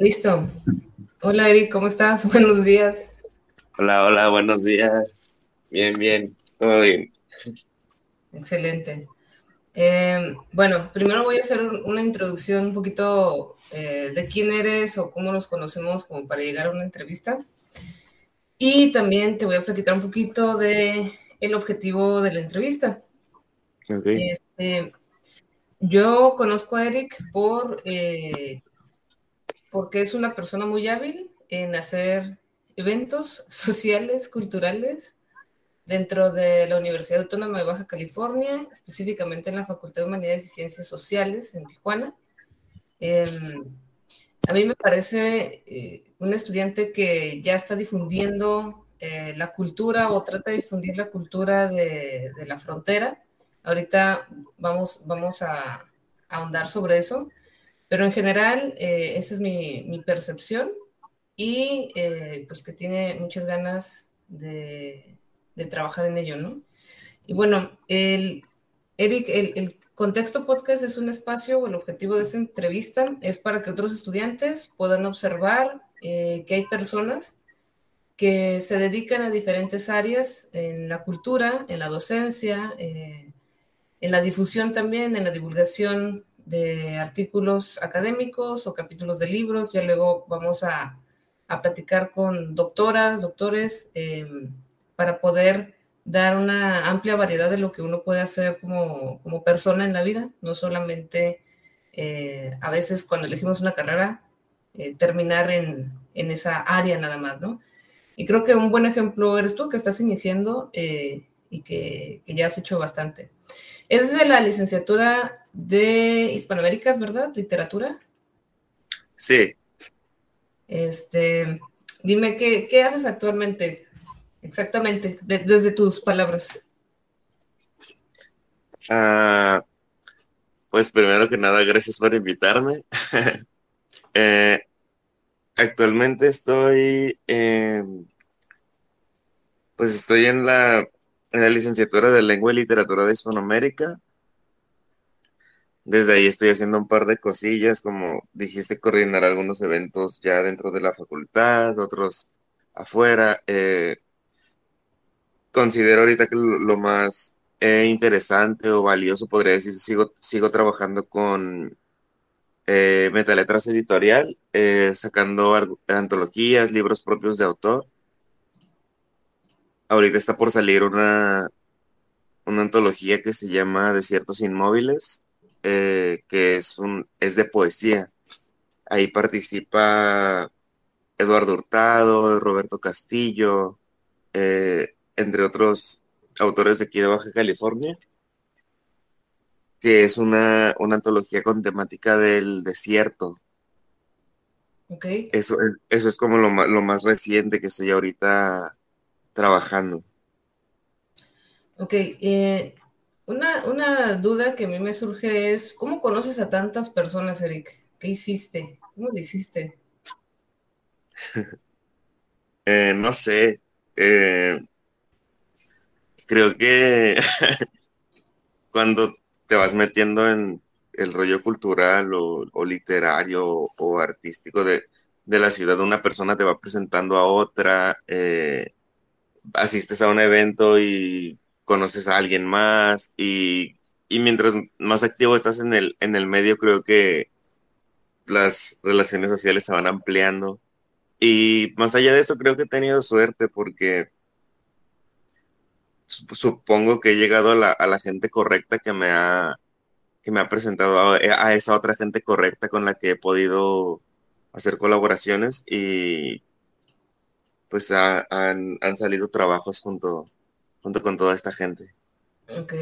Listo. Hola Eric, ¿cómo estás? Buenos días. Hola, hola, buenos días. Bien, bien, todo bien. Excelente. Eh, bueno, primero voy a hacer una introducción un poquito eh, de quién eres o cómo nos conocemos como para llegar a una entrevista. Y también te voy a platicar un poquito de el objetivo de la entrevista. Okay. Este, yo conozco a Eric por, eh, porque es una persona muy hábil en hacer eventos sociales, culturales, dentro de la Universidad Autónoma de Baja California, específicamente en la Facultad de Humanidades y Ciencias Sociales en Tijuana. Em, a mí me parece eh, un estudiante que ya está difundiendo eh, la cultura o trata de difundir la cultura de, de la frontera. Ahorita vamos, vamos a, ahondar sobre eso, pero en general eh, esa es mi, percepción y eh, pues que tiene muchas ganas de, trabajar en ello, ¿no? Y bueno, el, Eric, el, Contexto Podcast es un espacio, el objetivo de esta entrevista es para que otros estudiantes puedan observar eh, que hay personas que se dedican a diferentes áreas en la cultura, en la docencia, en la difusión también, en la divulgación de artículos académicos o capítulos de libros. Ya luego vamos a, a platicar con doctoras, doctores, eh, para poder dar una amplia variedad de lo que uno puede hacer como, como persona en la vida, no solamente eh, a veces cuando elegimos una carrera, eh, terminar en, en, esa área nada más, ¿no? Y creo que un buen ejemplo eres tú que estás iniciando eh, y que, que, ya has hecho bastante. Es de la licenciatura de Hispanoaméricas, ¿verdad? Literatura. Sí. Este, dime, ¿qué, qué haces actualmente? Exactamente, de, desde tus palabras. Uh, pues primero que nada, gracias por invitarme. eh, actualmente estoy, eh, pues estoy en la, en la licenciatura de Lengua y Literatura de Hispanoamérica. Desde ahí estoy haciendo un par de cosillas, como dijiste, coordinar algunos eventos ya dentro de la facultad, otros afuera. Eh, considero ahorita que lo más eh, interesante o valioso, podría decir, sigo, sigo trabajando con eh, Metaletras Editorial, eh, sacando antologías, libros propios de autor. Ahorita está por salir una, una antología que se llama Desiertos Inmóviles, eh, que es, un, es de poesía. Ahí participa Eduardo Hurtado, Roberto Castillo, eh, entre otros autores de aquí de Baja California, que es una, una antología con temática del desierto. Okay. Eso, eso es como lo, lo más reciente que estoy ahorita trabajando. Ok, eh, una, una, duda que a mí me surge es, ¿cómo conoces a tantas personas, Eric? ¿Qué hiciste? ¿Cómo lo hiciste? eh, no sé, eh, creo que cuando te vas metiendo en el rollo cultural o, literario o, o artístico de, de, la ciudad, una persona te va presentando a otra, eh, asistes a un evento y conoces a alguien más y, y, mientras más activo estás en el, en el medio, creo que las relaciones sociales se van ampliando. Y más allá de eso, creo que he tenido suerte porque supongo que he llegado a la, a la, gente correcta que me ha, que me ha presentado a, esa otra gente correcta con la que he podido hacer colaboraciones y pues ha, han, han, salido trabajos junto, junto con toda esta gente. Ok.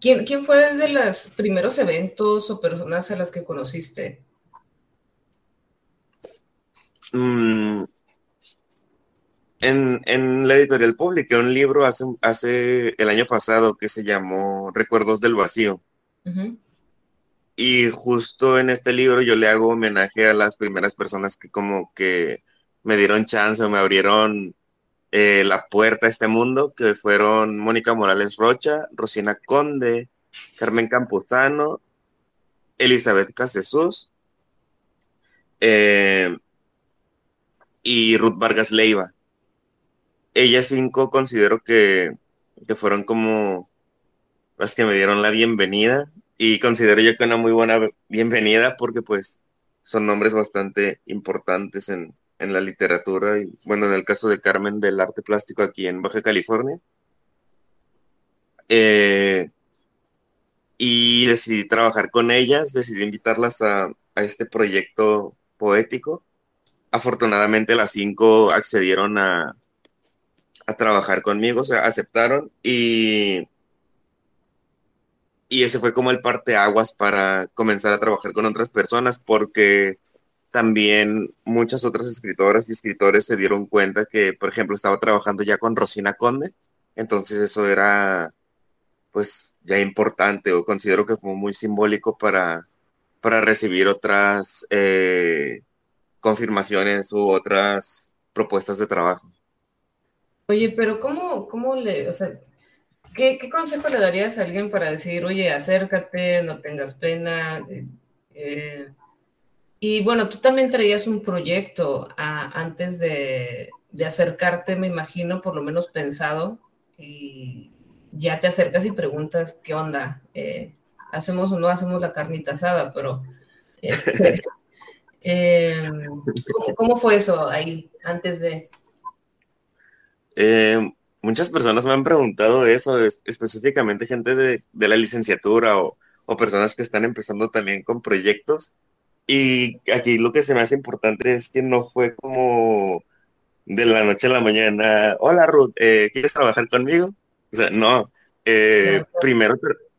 ¿Quién, ¿Quién fue de los primeros eventos o personas a las que conociste? Mm, en, en, la editorial publiqué un libro hace, hace el año pasado que se llamó Recuerdos del Vacío. Uh -huh. Y justo en este libro yo le hago homenaje a las primeras personas que como que me dieron chance o me abrieron eh, la puerta a este mundo, que fueron Mónica Morales Rocha, Rosina Conde, Carmen Campuzano, Elizabeth Castesus eh, y Ruth Vargas Leiva. Ellas cinco considero que, que fueron como las que me dieron la bienvenida y considero yo que una muy buena bienvenida porque pues son nombres bastante importantes en, en la literatura y bueno, en el caso de Carmen del arte plástico aquí en Baja California. Eh, y decidí trabajar con ellas, decidí invitarlas a, este proyecto poético. Afortunadamente las cinco accedieron a, a trabajar conmigo, o sea, aceptaron y, y ese fue como el parteaguas para comenzar a trabajar con otras personas porque también muchas otras escritoras y escritores se dieron cuenta que, por ejemplo, estaba trabajando ya con Rosina Conde, entonces eso era pues ya importante o considero que fue muy simbólico para, para recibir otras eh, confirmaciones u otras propuestas de trabajo. Oye, pero ¿cómo, cómo le, o sea, ¿qué, ¿qué, consejo le darías a alguien para decir, oye, acércate, no tengas pena? Eh, eh, y bueno, tú también traías un proyecto a, antes de, de, acercarte, me imagino, por lo menos pensado, y ya te acercas y preguntas, ¿qué onda? Eh, ¿Hacemos o no hacemos la carnita asada? Pero, este, eh, ¿cómo, ¿cómo, fue eso ahí, antes de...? Eh, muchas personas me han preguntado eso, específicamente gente de, de la licenciatura o, o personas que están empezando también con proyectos. Y aquí lo que se me hace importante es que no fue como de la noche a la mañana, hola Ruth, eh, ¿quieres trabajar conmigo? O sea, no, eh, primero,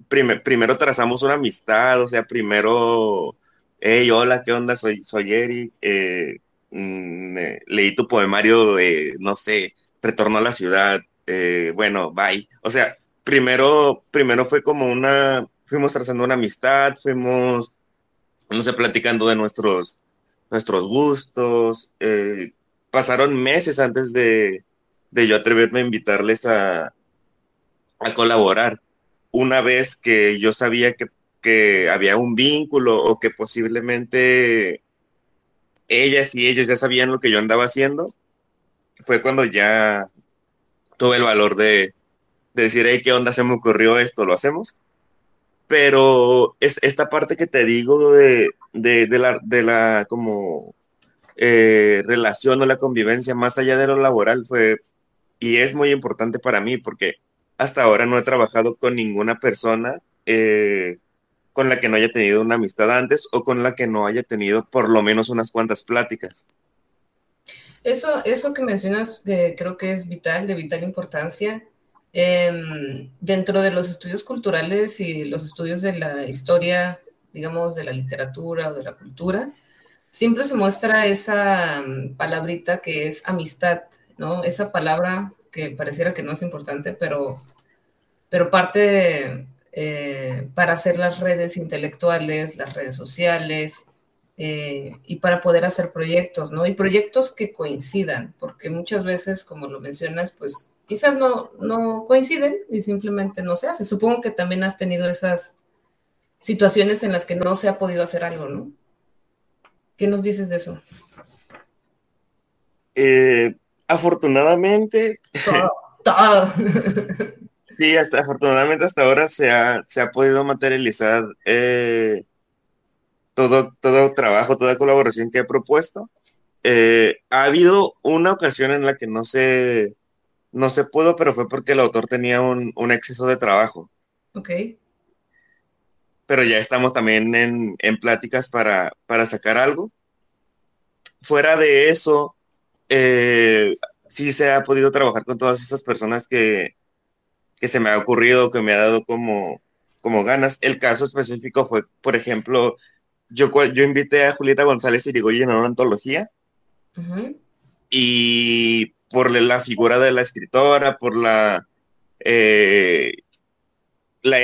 primer, primero trazamos una amistad, o sea, primero, hey, hola, ¿qué onda? Soy, soy Eric, eh, mm, leí tu poemario, no sé, Retorno a la ciudad, eh, bueno, bye. O sea, primero, primero fue como una, fuimos trazando una amistad, fuimos no sé, platicando de nuestros, nuestros gustos. Eh, pasaron meses antes de, de, yo atreverme a invitarles a, a, colaborar. Una vez que yo sabía que, que había un vínculo o que posiblemente ellas y ellos ya sabían lo que yo andaba haciendo, fue cuando ya tuve el valor de, de decir, hey, ¿qué onda se me ocurrió esto? ¿Lo hacemos? Pero es, esta parte que te digo de, de, la, de la como eh, relación o la convivencia más allá de lo laboral fue y es muy importante para mí porque hasta ahora no he trabajado con ninguna persona eh, con la que no haya tenido una amistad antes o con la que no haya tenido por lo menos unas cuantas pláticas. Eso, eso que mencionas de, creo que es vital, de vital importancia. Eh, dentro de los estudios culturales y los estudios de la historia, digamos, de la literatura o de la cultura, siempre se muestra esa mm, palabrita que es amistad, ¿no? Esa palabra que pareciera que no es importante, pero, pero parte eh, para hacer las redes intelectuales, las redes sociales, eh, y para poder hacer proyectos, ¿no? Y proyectos que coincidan, porque muchas veces, como lo mencionas, pues quizás no, no coinciden y simplemente no se hace. Supongo que también has tenido esas situaciones en las que no se ha podido hacer algo, ¿no? ¿Qué nos dices de eso? Eh, afortunadamente. Todo, todo. sí, hasta afortunadamente hasta ahora se ha, se ha podido materializar eh, todo, todo trabajo, toda colaboración que he propuesto. Eh, ha habido una ocasión en la que no se, no se pudo, pero fue porque el autor tenía un, un exceso de trabajo. Ok. Pero ya estamos también en, en pláticas para, para, sacar algo. Fuera de eso, eh, sí se ha podido trabajar con todas esas personas que, que se me ha ocurrido, que me ha dado como, como ganas. El caso específico fue, por ejemplo, yo, yo invité a Julieta González Irigoyen a una antología. Uh -huh. Y por la figura de la escritora, por la, eh, la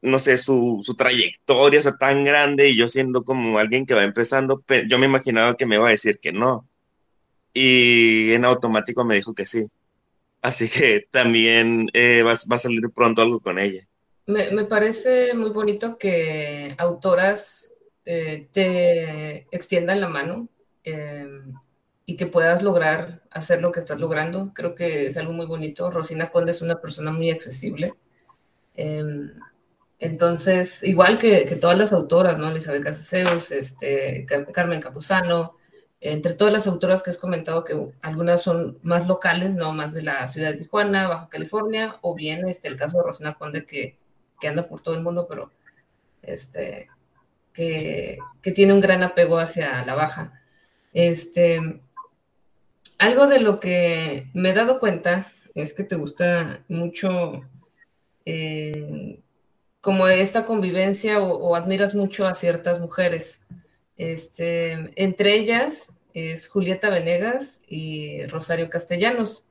no sé, su, su, trayectoria, o sea, tan grande, y yo siendo como alguien que va empezando, yo me imaginaba que me iba a decir que no. Y en automático me dijo que sí. Así que también eh, va, va, a salir pronto algo con ella. Me, me parece muy bonito que autoras eh, te extiendan la mano em, y que puedas lograr hacer lo que estás logrando. Creo que es algo muy bonito. Rosina Conde es una persona muy accesible. Em, entonces, igual que, todas las autoras, ¿no? Elizabeth Casaseus, este, Carmen Capuzano, entre todas las autoras que has comentado, que algunas son más locales, ¿no? Más de la ciudad de Tijuana, Baja California, o bien este, el caso de Rosina Conde, que, que anda por todo el mundo, pero este, que, que, tiene un gran apego hacia la Baja. Este, algo de lo que me he dado cuenta es que te gusta mucho eh, como esta convivencia o, admiras mucho a ciertas mujeres. Este, entre ellas es Julieta Venegas y Rosario Castellanos.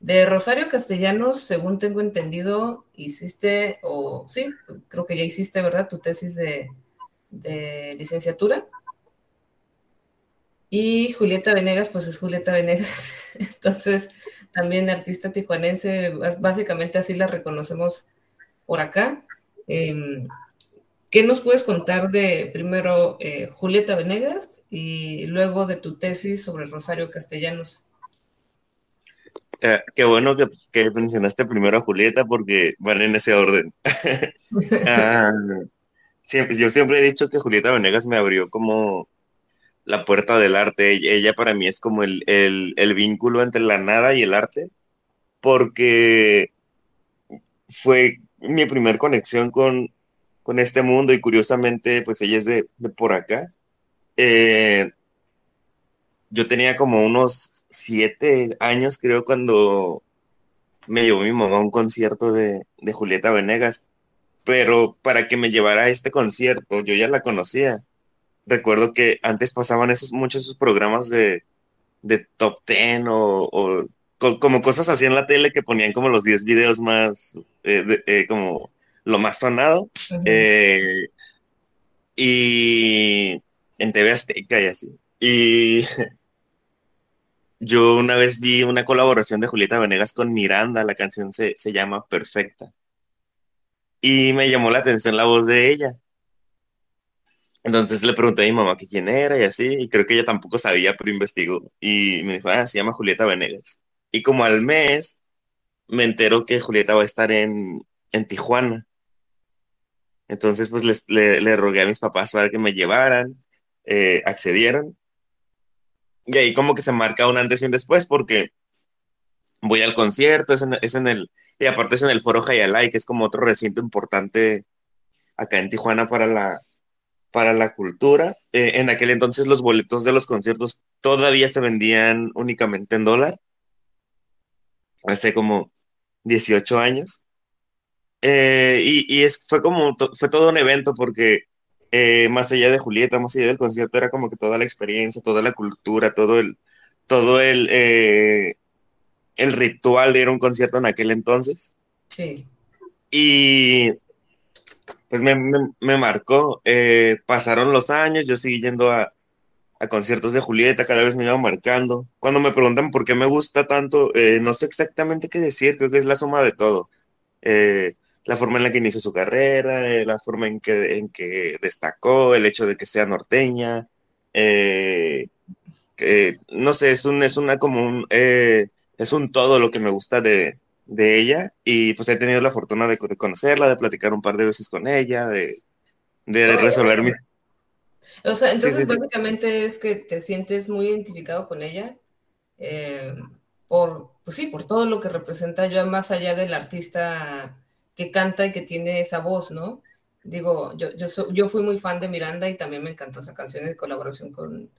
De Rosario Castellanos, según tengo entendido, hiciste, o sí, creo que ya hiciste, ¿verdad? Tu tesis de, de licenciatura. Y Julieta Venegas, pues es Julieta Venegas. Entonces, también artista tijuanense, básicamente así la reconocemos por acá. Em, ¿Qué nos puedes contar de primero eh, Julieta Venegas y luego de tu tesis sobre Rosario Castellanos? Eh, qué bueno que, mencionaste primero a Julieta porque van en ese orden. Ah, yo siempre he dicho que Julieta Venegas me abrió como la puerta del arte. Ella, para mí es como el, el, vínculo entre la nada y el arte, porque fue mi primer conexión con, con este mundo y curiosamente, pues ella es de, por acá. Eh, yo tenía como unos siete años, creo, cuando me llevó mi mamá a un concierto de, de Julieta Venegas, pero para que me llevara a este concierto, yo ya la conocía recuerdo que antes pasaban esos, muchos esos programas de, top ten o, como cosas así en la tele que ponían como los 10 videos más, eh, eh, como lo más sonado. Eh, y en TV Azteca y así. Y yo una vez vi una colaboración de Julieta Venegas con Miranda, la canción se, se llama Perfecta. Y me llamó la atención la voz de ella. Entonces le pregunté a mi mamá que quién era y así, y creo que ella tampoco sabía, pero investigó. Y me dijo, ah, se llama Julieta Venegas. Y como al mes, me entero que Julieta va a estar en, Tijuana. Entonces, pues le, le, rogué a mis papás para que me llevaran, eh, accedieron. Y ahí como que se marca un antes y un después, porque voy al concierto, es en, es en el, y aparte es en el Foro Hayalay, que es como otro recinto importante acá en Tijuana para la, para la cultura. Eh, en aquel entonces los boletos de los conciertos todavía se vendían únicamente en dólar. Hace como 18 años. Eh, y, es, fue como, fue todo un evento porque eh, más allá de Julieta, más allá del concierto, era como que toda la experiencia, toda la cultura, todo el, todo el, el ritual de ir a un concierto en aquel entonces. Sí. Y pues me, marcó. Eh, pasaron los años, yo seguí yendo a, a, conciertos de Julieta, cada vez me iba marcando. Cuando me preguntan por qué me gusta tanto, eh, no sé exactamente qué decir, creo que es la suma de todo. Eh, la forma en la que inició su carrera, la forma en que, en que destacó, el hecho de que sea norteña. No sé, es un, es una como un, es un todo lo que me gusta de, de ella y pues he tenido la fortuna de, conocerla, de platicar un par de veces con ella, de, de resolver mi... O sea, entonces básicamente es que te sientes muy identificado con ella eh, por, pues sí, por todo lo que representa yo más allá del artista que canta y que tiene esa voz, ¿no? Digo, yo, yo, yo fui muy fan de Miranda y también me encantó esa canción de colaboración con,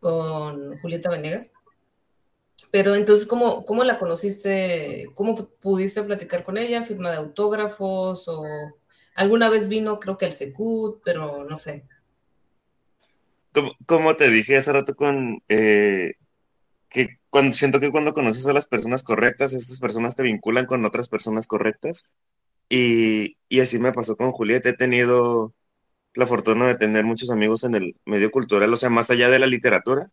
con Julieta Venegas. Pero entonces, ¿cómo, ¿cómo la conociste? ¿Cómo pudiste platicar con ella? ¿Firma de autógrafos? ¿O alguna vez vino, creo que al Secut, pero no sé? Como, te dije hace rato con... Eh, que cuando, siento que cuando conoces a las personas correctas, estas personas te vinculan con otras personas correctas. Y, y así me pasó con Julieta. He tenido la fortuna de tener muchos amigos en el medio cultural, o sea, más allá de la literatura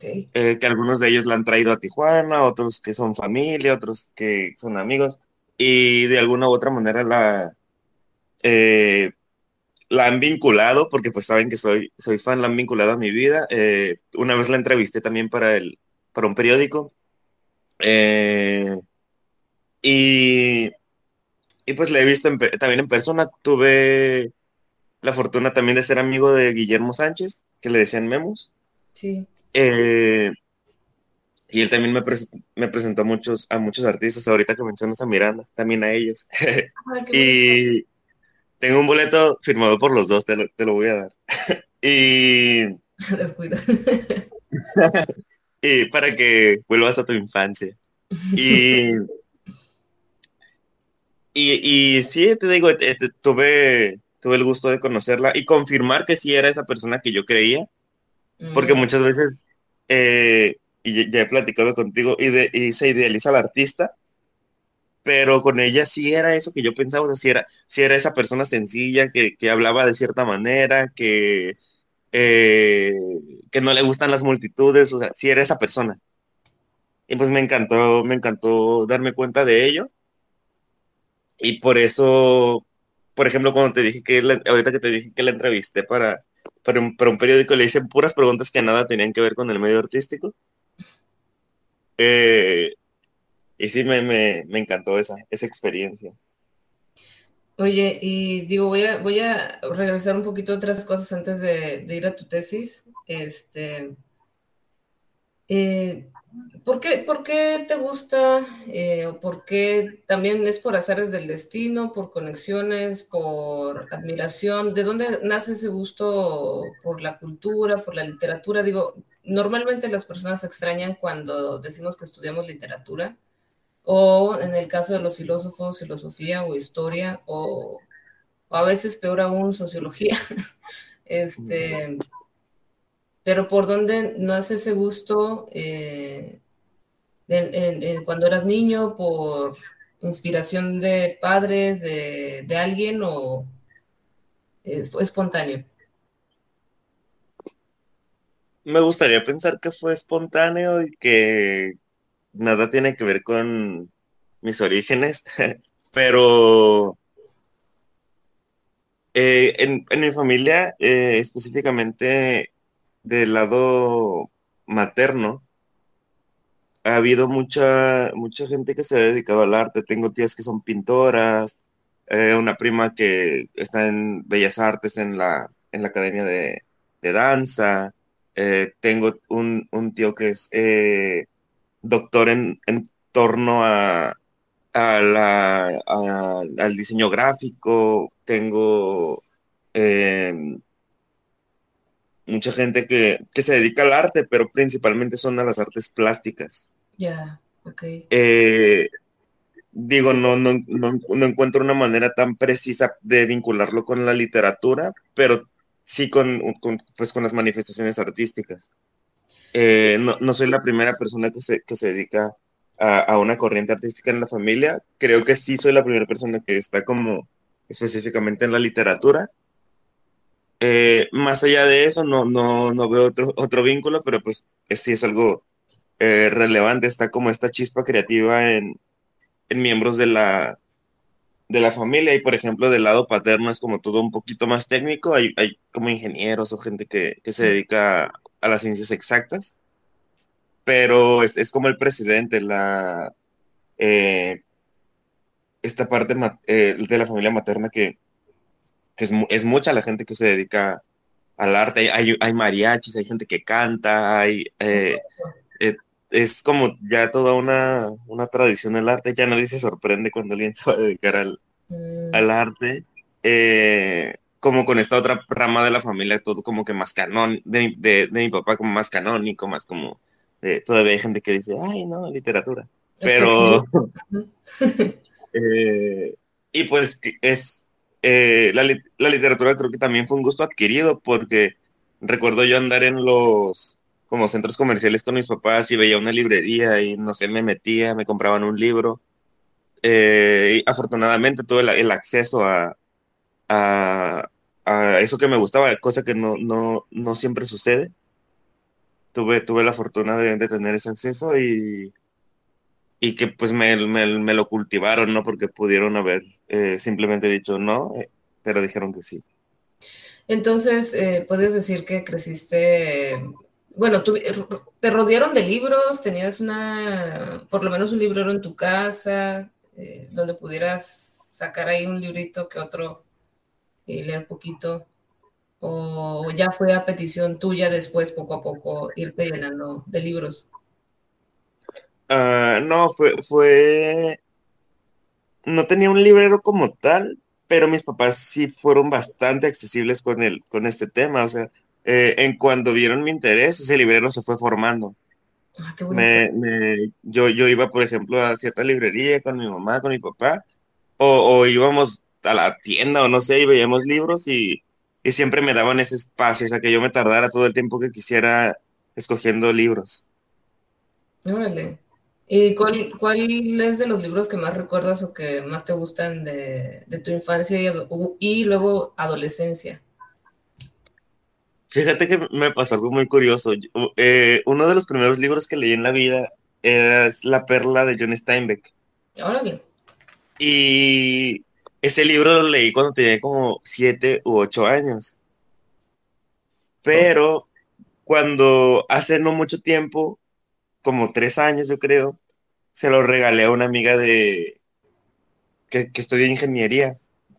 eh, que algunos de ellos la han traído a Tijuana, otros que son familia, otros que son amigos, y de alguna u otra manera la, eh, la han vinculado, porque pues saben que soy, soy fan, la han vinculado a mi vida. Eh, una vez la entrevisté también para, el, para un periódico. Eh, y, y pues la he visto también en persona. Tuve la fortuna también de ser amigo de Guillermo Sánchez, que le decían Memos. Sí. Eh, y él también me, me, presentó a muchos, a muchos artistas, ahorita que mencionas a Miranda, también a ellos. y tengo un boleto firmado por los dos, te lo, te lo voy a dar. y... Descuida. y para que vuelvas a tu infancia. Y... Y, y sí, te digo, eh, tuve, tuve el gusto de conocerla y confirmar que sí era esa persona que yo creía, porque muchas veces eh, y ya he platicado contigo, y, de, y se idealiza al artista, pero con ella sí era eso que yo pensaba, o sea, sí era, era esa persona sencilla que, que hablaba de cierta manera, que, eh, que no le gustan las multitudes, o sea, sí era esa persona. Y pues me encantó, me encantó darme cuenta de ello. Y por eso, por ejemplo, cuando te dije que, ahorita que te dije que la entrevisté para, para, un, para un periódico, le hice puras preguntas que nada tenían que ver con el medio artístico. Eh, y sí, me, me, me, encantó esa, esa experiencia. Oye, y digo, voy a, voy a regresar un poquito otras cosas antes de, de ir a tu tesis. Este, eh, ¿por, qué, ¿por, qué, te gusta? Eh, ¿Por qué también es por azares del destino, por conexiones, por admiración? ¿De dónde nace ese gusto por la cultura, por la literatura? Digo, normalmente las personas extrañan cuando decimos que estudiamos literatura, o en el caso de los filósofos, filosofía o historia, o, a veces peor aún, sociología. este, pero por dónde no hace ese gusto eh, cuando eras niño, por inspiración de padres, de, alguien, o fue espontáneo me gustaría pensar que fue espontáneo y que nada tiene que ver con mis orígenes, pero eh, en, mi familia, eh, específicamente del lado materno, ha habido mucha, mucha gente que se ha dedicado al arte. Tengo tías que son pintoras, eh, una prima que está en Bellas Artes en la, en la Academia de, de Danza. Eh, tengo un, tío que es eh, doctor en, torno a, al diseño gráfico. Tengo mucha gente que, se dedica al arte, pero principalmente son a las artes plásticas. Ya, ok. Eh, digo, no, no, no, encuentro una manera tan precisa de vincularlo con la literatura, pero sí con, pues con las manifestaciones artísticas. Eh, no, soy la primera persona que se, que se dedica a, una corriente artística en la familia. Creo que sí soy la primera persona que está como específicamente en la literatura. Eh, más allá de eso, no, no, no veo otro, otro vínculo, pero pues sí es algo eh, relevante. Está como esta chispa creativa en, en miembros de la, de la familia. Y por ejemplo del lado paterno es como todo un poquito más técnico, hay, hay como ingenieros o gente que, que, se dedica a las ciencias exactas, pero es, es como el presidente, la, eh, esta parte de la familia materna que, que es, es, mucha la gente que se dedica al arte, hay, hay mariachis, hay gente que canta, hay... Eh, es como ya toda una, una tradición del arte, ya nadie se sorprende cuando alguien se va a dedicar al, mm. al arte. Eh, como con esta otra rama de la familia, todo como que más canón, de, de, mi papá como más canónico, más como, eh, todavía hay gente que dice, ay, no, literatura. Pero, eh, y pues es, la, la literatura creo que también fue un gusto adquirido porque recuerdo yo andar en los, como centros comerciales con mis papás y veía una librería y no sé, me metía, me compraban un libro. Eh, y afortunadamente tuve el, acceso a, a, eso que me gustaba, cosa que no, no, no siempre sucede. Tuve, tuve la fortuna de, tener ese acceso y, y que pues me, lo cultivaron, ¿no? Porque pudieron haber eh, simplemente dicho no, eh, pero dijeron que sí. Entonces, eh, puedes decir que creciste, bueno, te rodearon de libros, tenías una, por lo menos un librero en tu casa, eh, donde pudieras sacar ahí un librito que otro y leer poquito, o ya fue a petición tuya después, poco a poco, irte llenando de libros. Ah, no, fue, fue, no tenía un librero como tal, pero mis papás sí fueron bastante accesibles con, el, con este tema. O sea, eh, en cuando vieron mi interés, ese librero se fue formando. Ah, me, me, yo, yo iba, por ejemplo, a cierta librería con mi mamá, con mi papá, o, o íbamos a la tienda o no sé, y veíamos libros y, y, siempre me daban ese espacio, o sea, que yo me tardara todo el tiempo que quisiera escogiendo libros. Órale. ¿Y cuál, cuál es de los libros que más recuerdas o que más te gustan de, tu infancia y, luego adolescencia? Fíjate que me pasó algo muy curioso. Eh, uno de los primeros libros que leí en la vida era La perla de John Steinbeck. Órale. Y ese libro lo leí cuando tenía como siete u ocho años. Pero cuando hace no mucho tiempo como tres años, yo creo, se lo regalé a una amiga de que, que estudia ingeniería,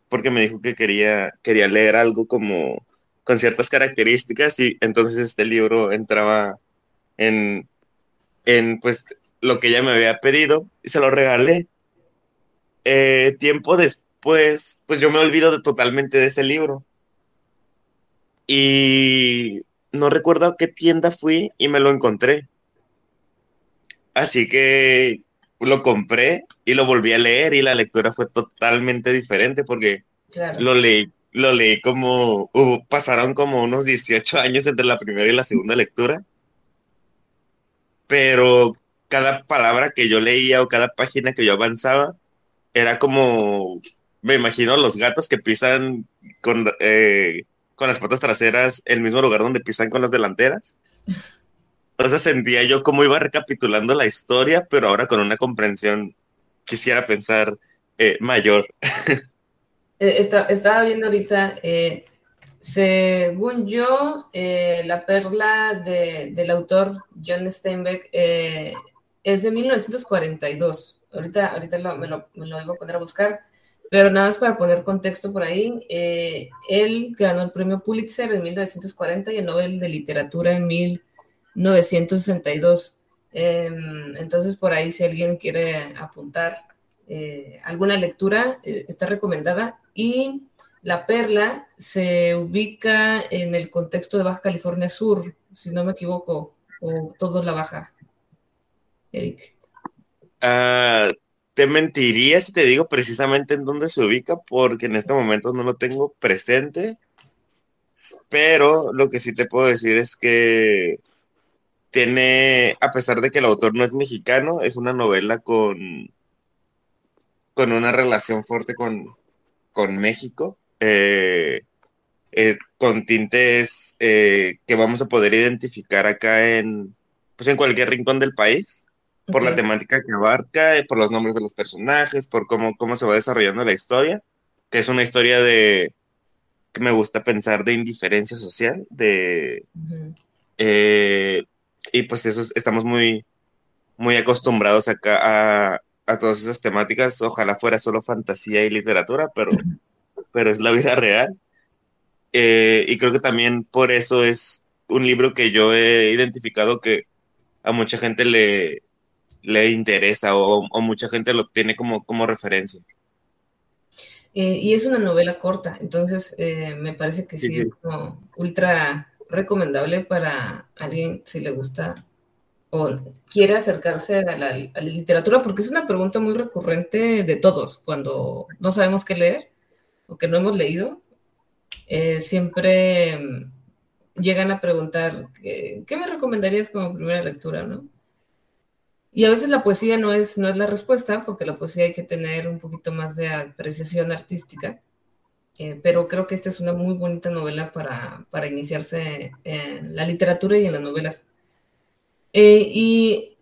porque me dijo que quería, quería leer algo como con ciertas características y entonces este libro entraba en, en pues lo que ella me había pedido y se lo regalé. Eh, tiempo después, pues yo me olvido totalmente de ese libro. Y no recuerdo a qué tienda fui y me lo encontré. Así que lo compré y lo volví a leer y la lectura fue totalmente diferente porque lo leí lo leí como, pasaron como unos 18 años entre la primera y la segunda lectura, pero cada palabra que yo leía o cada página que yo avanzaba era como, me imagino los gatos que pisan con, eh, con las patas traseras el mismo lugar donde pisan con las delanteras. Entonces sentía yo cómo iba recapitulando la historia, pero ahora con una comprensión, quisiera pensar, eh, mayor. Eh, estaba viendo ahorita, eh, según yo, la perla del autor John Steinbeck es de 1942. Ahorita, ahorita me, lo, me, lo, iba a poner a buscar, pero nada más para poner contexto por ahí, él ganó el premio Pulitzer en 1940 y el Nobel de Literatura en 1940. 962. Em, entonces, por ahí, si alguien quiere apuntar eh, alguna lectura, eh, está recomendada. Y La Perla se ubica en el contexto de Baja California Sur, si no me equivoco, o todo la Baja. Eric. Ah, te mentiría si te digo precisamente en dónde se ubica, porque en este momento no lo tengo presente. Pero lo que sí te puedo decir es que tiene, a pesar de que el autor no es mexicano, es una novela con, con una relación fuerte con, México, eh, eh, con tintes eh, que vamos a poder identificar acá en, pues en cualquier rincón del país, por la temática que abarca, por los nombres de los personajes, por cómo, cómo se va desarrollando la historia, que es una historia de, que me gusta pensar, de indiferencia social, de y pues eso estamos muy, muy acostumbrados acá a, a, todas esas temáticas. Ojalá fuera solo fantasía y literatura, pero, pero es la vida real. Eh, y creo que también por eso es un libro que yo he identificado que a mucha gente le, le interesa o, o mucha gente lo tiene como, como referencia. Eh, y es una novela corta, entonces eh, me parece que sí, es como ultra recomendable para alguien si le gusta o quiere acercarse a la, literatura, porque es una pregunta muy recurrente de todos cuando no sabemos qué leer o que no hemos leído. Eh, siempre mm, llegan a preguntar, ¿qué, me recomendarías como primera lectura? ¿no? Y a veces la poesía no es, no es la respuesta, porque la poesía hay que tener un poquito más de apreciación artística. Eh, pero creo que esta es una muy bonita novela para, para iniciarse en la literatura y en las novelas. Eh, y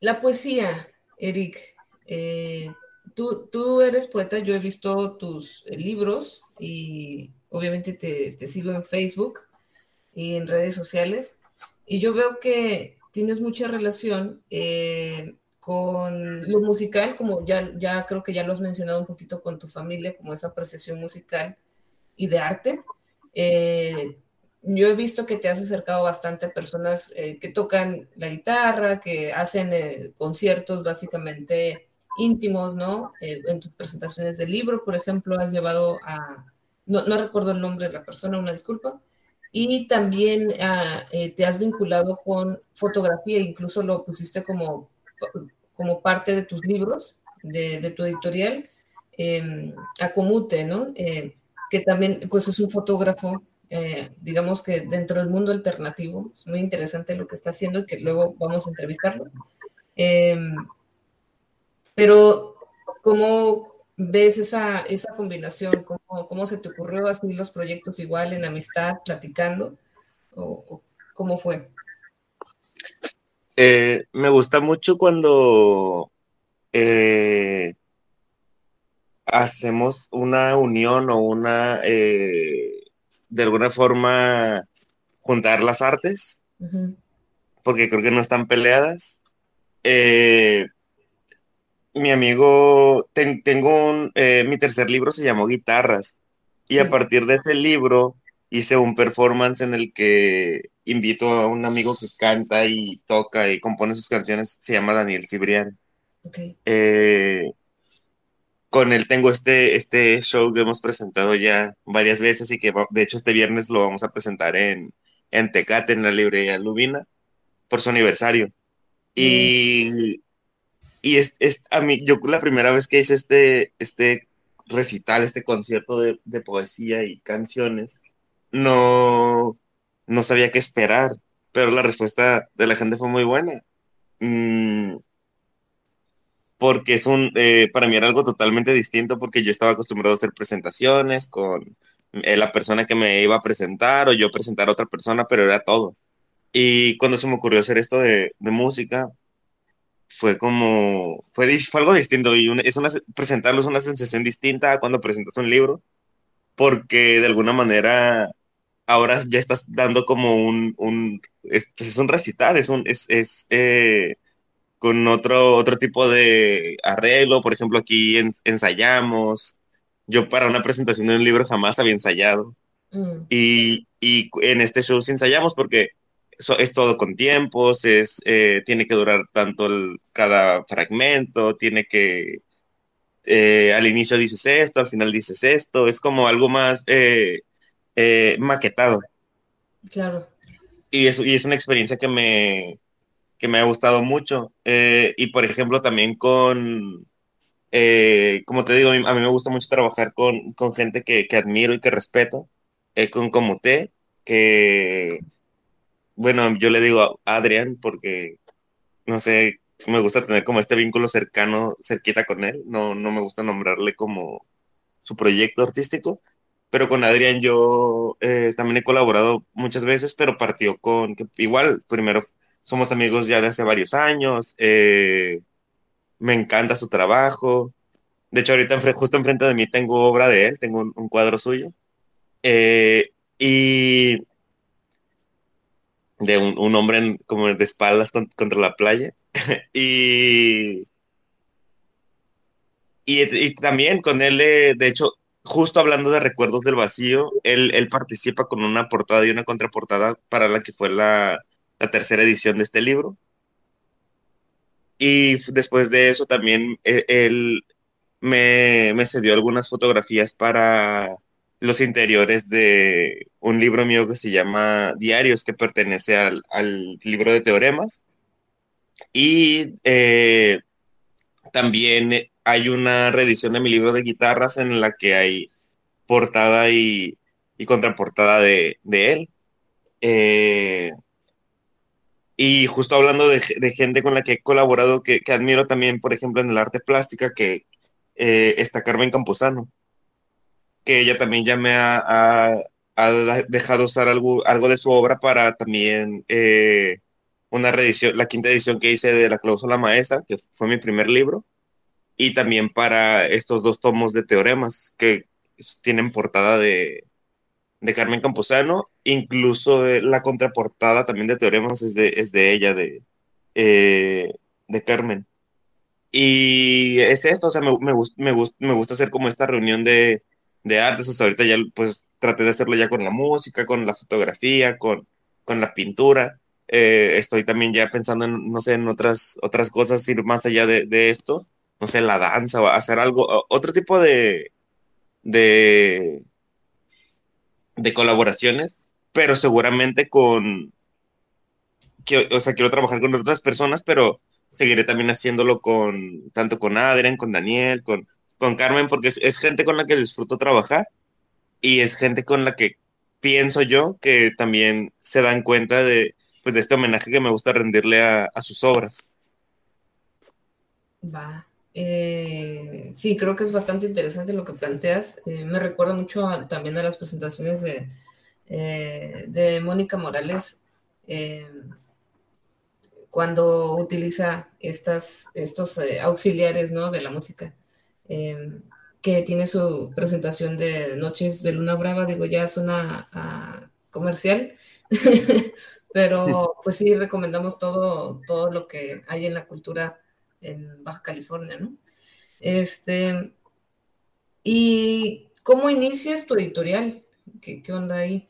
la poesía, Eric, eh, tú, tú, eres poeta, yo he visto tus libros y obviamente te, sigo en Facebook y en redes sociales, y yo veo que tienes mucha relación con lo musical, como ya, ya creo que ya lo has mencionado un poquito con tu familia, como esa apreciación musical y de arte. Eh, yo he visto que te has acercado bastante a personas eh, que tocan la guitarra, que hacen eh, conciertos básicamente íntimos, ¿no? Eh, en tus presentaciones de libro, por ejemplo, has llevado a, no, no, recuerdo el nombre de la persona, una disculpa, y también ah, te has vinculado con fotografía, incluso lo pusiste como, como parte de tus libros, de, tu editorial, em, Acomute, ¿no? que también pues es un fotógrafo eh, digamos que dentro del mundo alternativo. Es muy interesante lo que está haciendo y que luego vamos a entrevistarlo. Em, pero, ¿cómo ves esa, esa combinación? ¿Cómo, ¿Cómo, se te ocurrió así los proyectos igual en amistad, platicando? ¿O, cómo fue? Eh, me gusta mucho cuando eh, hacemos una unión o una de alguna forma juntar las artes, porque creo que no están peleadas. Eh, mi amigo, tengo un, eh, mi tercer libro se llamó Guitarras, y a partir de ese libro hice un performance en el que invito a un amigo que canta y toca y compone sus canciones, se llama Daniel Cibrián. Eh, con él tengo este, este show que hemos presentado ya varias veces y que de hecho este viernes lo vamos a presentar en, en Tecate, en la librería Lubina, por su aniversario. Y, y es, es, a mí, yo la primera vez que hice este, este recital, este concierto de, de poesía y canciones, no, no sabía qué esperar, pero la respuesta de la gente fue muy buena. Mm, porque es un, eh, para mí era algo totalmente distinto porque yo estaba acostumbrado a hacer presentaciones con eh, la persona que me iba a presentar o yo presentar a otra persona, pero era todo. Y cuando se me ocurrió hacer esto de, música, fue como, fue, fue algo distinto y es una, presentarlo es una sensación distinta a cuando presentas un libro, porque de alguna manera ahora ya estás dando como un, un es, pues es un recital, es un, es, es eh, con otro, otro tipo de arreglo. Por ejemplo, aquí ensayamos. Yo para una presentación de un libro jamás había ensayado. Mm. Y, y, en este show sí ensayamos porque es todo con tiempos, es, eh, tiene que durar tanto el, cada fragmento, tiene que... Eh, al inicio dices esto, al final dices esto, es como algo más eh, maquetado. Claro. Y es, y es una experiencia que me, que me ha gustado mucho. Eh, y por ejemplo, también con, eh, como te digo, a mí, me gusta mucho trabajar con, con gente que, que, admiro y que respeto, eh, con como usted, que, bueno, yo le digo a Adrián porque, no sé, me gusta tener como este vínculo cercano, cerquita con él, no, no me gusta nombrarle como su proyecto artístico, pero con Adrián yo también he colaborado muchas veces, pero partió con, igual, primero somos amigos ya de hace varios años, eh, me encanta su trabajo. De hecho, ahorita justo enfrente de mí tengo obra de él, tengo un, cuadro suyo. Eh, y de un, hombre como de espaldas contra la playa. y, y, también con él, eh, de hecho, justo hablando de recuerdos del vacío, él, él participa con una portada y una contraportada para la que fue la, la tercera edición de este libro. Y después de eso también eh, él me, me cedió algunas fotografías para los interiores de un libro mío que se llama Diarios, que pertenece al, al libro de teoremas. Y eh, también hay una reedición de mi libro de guitarras en la que hay portada y, y contraportada de, de él. Eh, y justo hablando de, gente con la que he colaborado, que, admiro también, por ejemplo, en el arte plástica, que eh, está Carmen Camposano, que ella también ya me ha, dejado usar algo, algo de su obra para también eh, una reedición, la quinta edición que hice de La cláusula maestra, que fue mi primer libro, y también para estos dos tomos de teoremas que tienen portada de, de Carmen Camposano, incluso eh, la contraportada también de Teoremas es de, es de ella, de, eh, de Carmen. Y es esto, o sea, me, me, me, me gusta hacer como esta reunión de, de artes, hasta ahorita ya pues traté de hacerlo ya con la música, con la fotografía, con, con la pintura. Eh, estoy también ya pensando en, no sé, en otras, otras cosas, ir más allá de, de esto, no sé, la danza o hacer algo, otro tipo de, de, colaboraciones, pero seguramente con, que, o sea, quiero trabajar con otras personas, pero seguiré también haciéndolo con, tanto con Adrián, con Daniel, con, con Carmen, porque es, gente con la que disfruto trabajar y es gente con la que pienso yo que también se dan cuenta de, pues, de este homenaje que me gusta rendirle a, sus obras. Va. Eh, sí, creo que es bastante interesante lo que planteas. Eh, me recuerda mucho también a las presentaciones de, eh, de Mónica Morales cuando utiliza estas, estos auxiliares ¿no? de la música. que tiene su presentación de Noches de Luna Brava, digo, ya es una comercial, pero pues sí recomendamos todo, todo lo que hay en la cultura en Baja California, ¿no? Este, ¿y cómo inicias tu editorial? ¿Qué, qué onda ahí?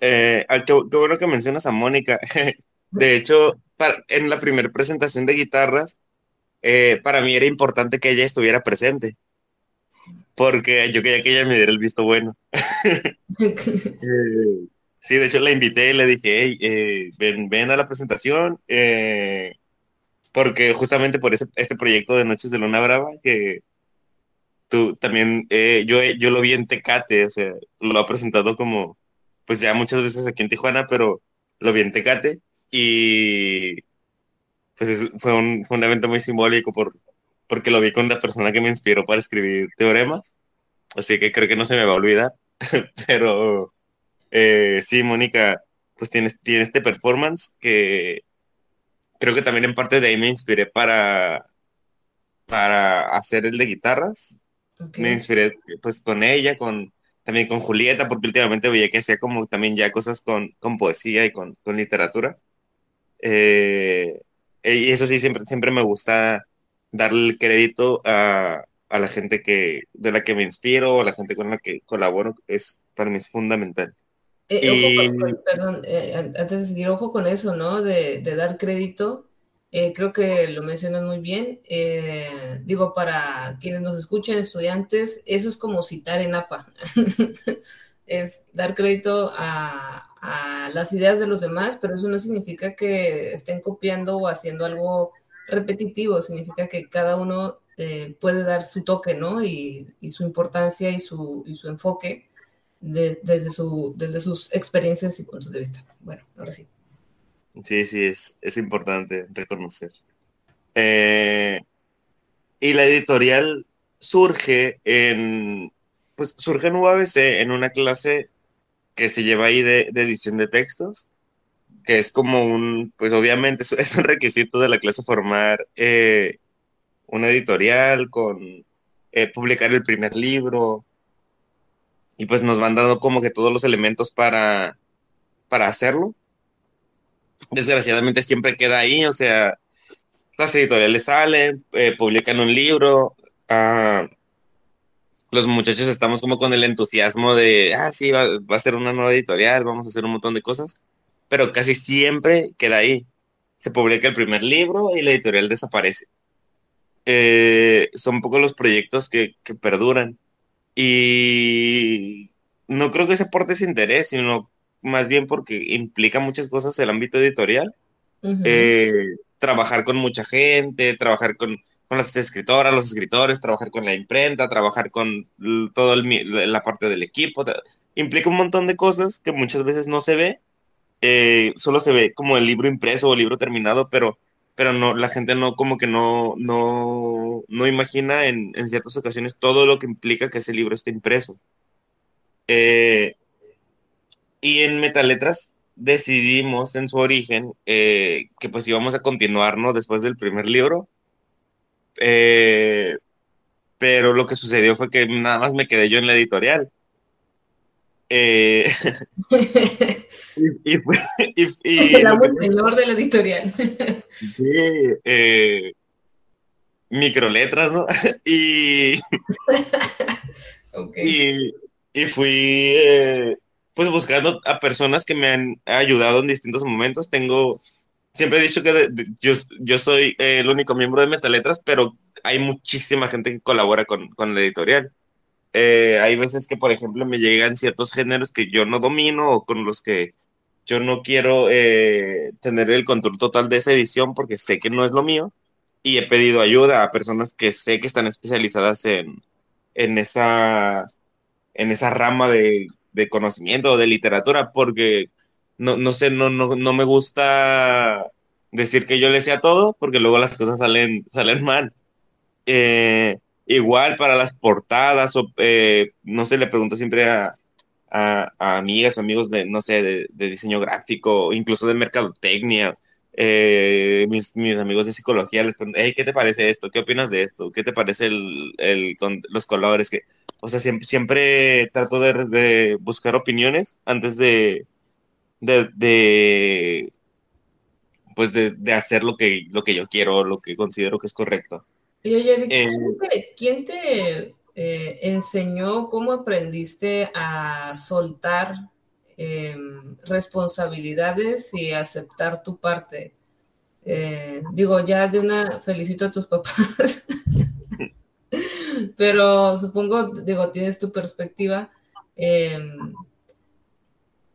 Eh, qué, bueno que mencionas a Mónica. De hecho, en la primera presentación de guitarras, eh, para mí era importante que ella estuviera presente, porque yo quería que ella me diera el visto bueno. Eh, sí, de hecho la invité y le dije, hey, ven, ven a la presentación, porque justamente por ese, este proyecto de Noches de Luna Brava, que tú también, eh, yo, yo lo vi en Tecate, o sea, lo ha presentado como, pues ya muchas veces aquí en Tijuana, pero lo vi en Tecate y pues fue, un, fue un evento muy simbólico por, porque lo vi con la persona que me inspiró para escribir teoremas, así que creo que no se me va a olvidar, pero eh, sí, Mónica, pues tiene, tiene este performance que creo que también en parte de ahí me inspiré para, para hacer el de guitarras. Me inspiré pues con ella, con, también con Julieta, porque últimamente veía que hacía como también ya cosas con, con poesía y con, con literatura. Eh, y eso sí, siempre, siempre me gusta darle el crédito a, a, la gente que, de la que me inspiro, a la gente con la que colaboro, es, para mí es fundamental. Eh, perdón, eh, antes de seguir, ojo con eso, ¿no? De, dar crédito. Eh, creo que lo mencionas muy bien. digo, para quienes nos escuchen, estudiantes, eso es como citar en APA. es dar crédito a, las ideas de los demás, pero eso no significa que estén copiando o haciendo algo repetitivo, significa que cada uno puede dar su toque, ¿no? Y, su importancia y su, y su enfoque desde, su, desde sus experiencias y puntos de vista. Bueno, ahora sí. Sí, sí, es, es importante reconocer. Eh, y la editorial surge en, pues surge en UABC en una clase que se lleva ahí de, edición de textos, que es como un, pues obviamente es, un requisito de la clase formar eh, una editorial con eh, publicar el primer libro, y pues nos van dando como que todos los elementos para, para hacerlo. Desgraciadamente siempre queda ahí, o sea, las editoriales salen, eh, publican un libro, ah, los muchachos estamos como con el entusiasmo de, ah, sí, va, a ser una nueva editorial, vamos a hacer un montón de cosas, pero casi siempre queda ahí. Se publica el primer libro y la editorial desaparece. Eh, son pocos los proyectos que, que perduran. Y no creo que se porte ese interés, sino más bien porque implica muchas cosas el ámbito editorial. Eh, trabajar con mucha gente, trabajar con, con, las escritoras, los escritores, trabajar con la imprenta, trabajar con toda la parte del equipo. Implica un montón de cosas que muchas veces no se ve. Eh, solo se ve como el libro impreso o el libro terminado, pero pero no, la gente no, como que no, no, no imagina en, en, ciertas ocasiones todo lo que implica que ese libro esté impreso. Eh, y en Metaletras decidimos en su origen eh, que pues íbamos a continuar, ¿no? Después del primer libro. Eh, pero lo que sucedió fue que nada más me quedé yo en la editorial. Eh, y, fue, el amo señor de la editorial. sí, eh, microletras, ¿no? y, y, fui eh, pues buscando a personas que me han ayudado en distintos momentos. Tengo, siempre he dicho que yo, yo soy el único miembro de Metaletras, pero hay muchísima gente que colabora con, con la editorial. Eh, hay veces que, por ejemplo, me llegan ciertos géneros que yo no domino o con los que yo no quiero eh, tener el control total de esa edición porque sé que no es lo mío y he pedido ayuda a personas que sé que están especializadas en, en, esa, en esa rama de, de conocimiento o de literatura porque no, no sé, no, no, no me gusta decir que yo le sé a todo porque luego las cosas salen, salen mal. Eh, igual para las portadas, o eh, no sé, le pregunto siempre a, amigas o amigos de, no sé, de, diseño gráfico, incluso de mercadotecnia, eh, mis, mis, amigos de psicología, les pregunto, hey, ¿qué te parece esto? ¿Qué opinas de esto? ¿Qué te parece el, el los colores? que O sea, siempre, siempre trato de, de buscar opiniones antes de, de, de pues de, de, hacer lo que, lo que yo quiero, lo que considero que es correcto. Y oye, eh, ¿quién te eh, enseñó cómo aprendiste a soltar em, responsabilidades y aceptar tu parte? Eh, digo, ya de una felicito a tus papás, pero supongo, digo, tienes tu perspectiva. Em,